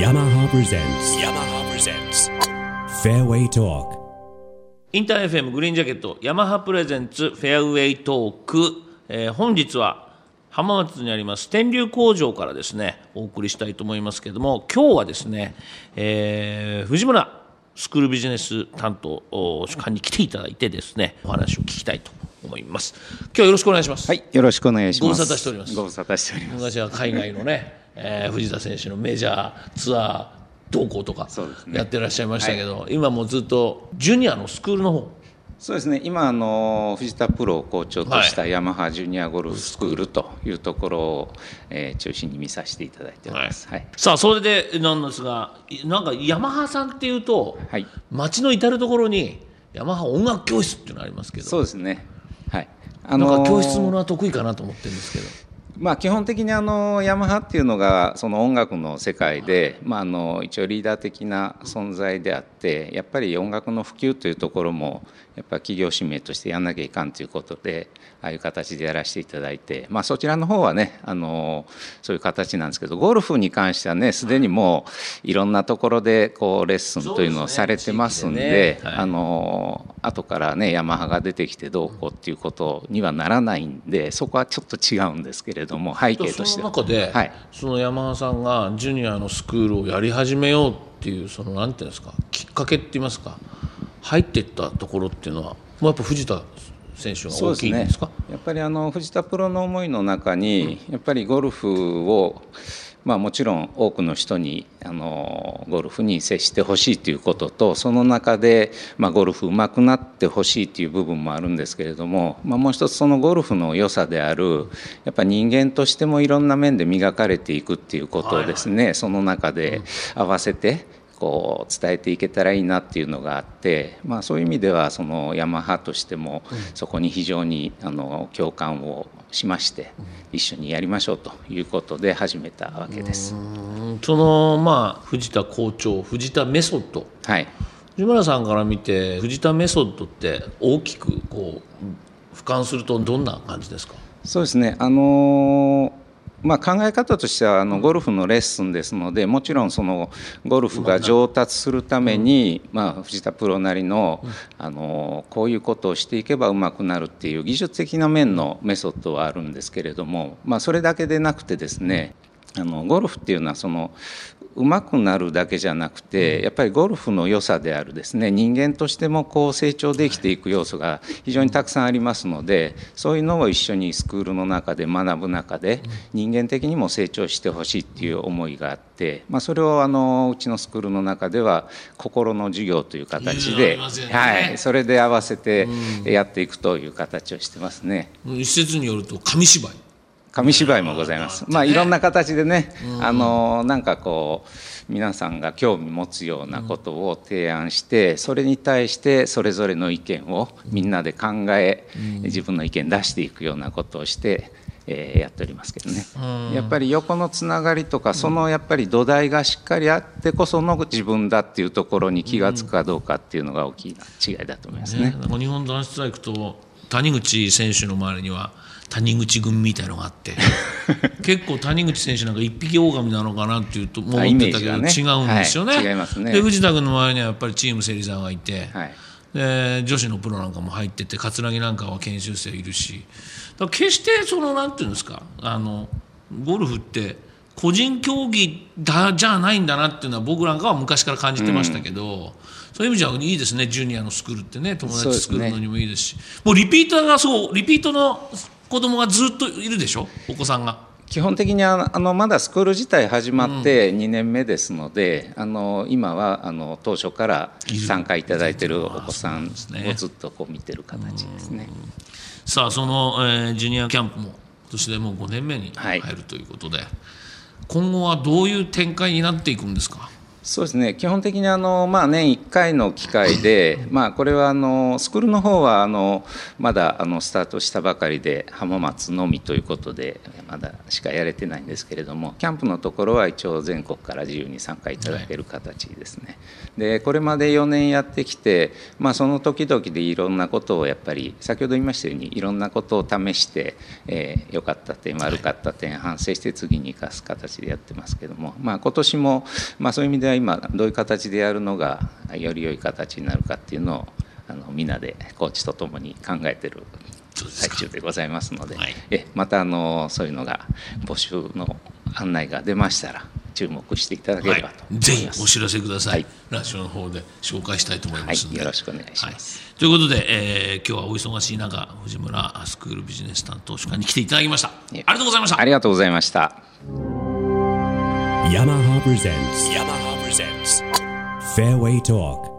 yamaha presents yamaha presents fairway talk. インター FM グリーンジャケットヤマハプレゼンツフェアウェイトーク、えー本日は浜松にあります天竜工場からですねお送りしたいと思いますけれども今日はですね、えー藤村スクールビジネス担当お主幹に来ていただいてですねお話を聞きたいと思います。今日はよろしくお願いします、はい、よろしくお願いします。ご無沙汰しております。ご無沙汰しております。昔は海外のね、えー藤田選手のメジャーツアー同行とかやってらっしゃいましたけど、今もうずっとジュニアのスクールの方？そうですね、今あの藤田プロを校長としたヤマハジュニアゴルフスクールというところを、えー中心に見させていただいております。はい。さあそれでなんですがいなんかヤマハさんっていうと、はい街の至る所にヤマハ音楽教室っていうのがありますけどそうですね。はい。あなんか教室ーものは得意かなと思ってるんですけどまあ、基本的にあのヤマハっていうのがその音楽の世界で、まあ、あの一応リーダー的な存在であってやっぱり音楽の普及というところもやっぱ企業使命としてやんなきゃいかんということでああいう形でやらせていただいて、まあ、そちらの方はねあのそういう形なんですけどゴルフに関してはねすでにもういろんなところでこうレッスンというのをされてますんであの後からねヤマハが出てきてどうこうっていうことにはならないんでそこはちょっと違うんですけれども背景としては。その中で、はい。そのヤマハさんがジュニアのスクールをやり始めようっていうそのなんていうんですかきっかけって言いますか入っていったところっていうのはもうやっぱ藤田選手が大きいんですか？やっぱりあの藤田プロの思いの中にやっぱりゴルフをまあ、もちろん多くの人にあのゴルフに接してほしいということとその中で、まあ、ゴルフ上手くなってほしいという部分もあるんですけれども、まあ、もう一つそのゴルフの良さであるやっぱ人間としてもいろんな面で磨かれていくっていうことをですね、その中で合わせてこう伝えていけたらいいなっていうのがあって、まあ、そういう意味ではそのヤマハとしてもそこに非常にあの共感をしまして一緒にやりましょうということで始めたわけです。うん。そのまあ藤田校長藤田メソッド。はい。藤村さんから見て藤田メソッドって大きくこう俯瞰するとどんな感じですか？そうですね、あのーまあ、考え方としてはあのゴルフのレッスンですのでもちろんそのゴルフが上達するために、まあ、藤田プロなりの、あのーこういうことをしていけばうまくなるっていう技術的な面のメソッドはあるんですけれども、まあ、それだけでなくてですねあのゴルフっていうのはその上手くなるだけじゃなくてやっぱりゴルフの良さであるですね。人間としてもこう成長できていく要素が非常にたくさんありますのでそういうのを一緒にスクールの中で学ぶ中で人間的にも成長してほしいっていう思いがあって、まあ、それをあのうちのスクールの中では心の授業という形で、はい、それで合わせてやっていくという形をしてますね。一説によると紙芝居紙芝居もございます。まあいろんな形でね、あのなんかこう皆さんが興味持つようなことを提案して、それに対してそれぞれの意見をみんなで考え、自分の意見出していくようなことをして。えーやっておりますけどね、やっぱり横のつながりとかそのやっぱり土台がしっかりあってこその自分だっていうところに気が付くかどうかっていうのが大きな違いだと思いますね。ね、日本男子ストライクと谷口選手の周りには谷口組みたいのがあって 結構谷口選手なんか一匹狼なのかなっていうと思あってたけど、違うんですよね,、はい違いますね。で藤田君の周りにはやっぱりチーム芹沢がいて、はい。で女子のプロなんかも入ってて桂木なんかは研修生いるし。だ決してそのなんていうんですかあのゴルフって個人競技だじゃないんだなっていうのは僕なんかは昔から感じてましたけど、そういう意味じゃいいですね。ジュニアのスクールってね友達作るのにもいいですし。もうリピーターがそうリピートの子供がずっといるでしょ？お子さんが。基本的にあのまだスクール自体始まって2年目ですので、あの今はあの当初から参加いただいているお子さんをずっとこう見てる形ですね。さあその、えージュニアキャンプも今年でもう5年目にはい。入るということで、今後はどういう展開になっていくんですか？そうですね基本的にあの、まあ、年1回の機会で、まあ、これはあのスクールの方はあのまだあのスタートしたばかりで浜松のみということでまだしかやれてないんですけれどもキャンプのところは一応全国から自由に参加いただける形ですね。でこれまで4年やってきて、まあ、その時々でいろんなことをやっぱり先ほど言いましたようにいろんなことを試して、えー、良かった点悪かった点反省して次に生かす形でやってますけども、まあ、今年も、まあ、そういう意味では今どういう形でやるのがより良い形になるかっていうのをあのみんなでコーチとともに考えてる最中でございますので、はい、えまたあのそういうのが募集の案内が出ましたら注目していただければと、はい、ぜひお知らせください、はい、ラジオの方で紹介したいと思いますので、よろしくお願いします、ということで、えー、今日はお忙しい中藤村スクールビジネス担当主管に来ていただきました。ありがとうございました。ありがとうございました。ヤマハプレゼンツ presents Fairway Talk.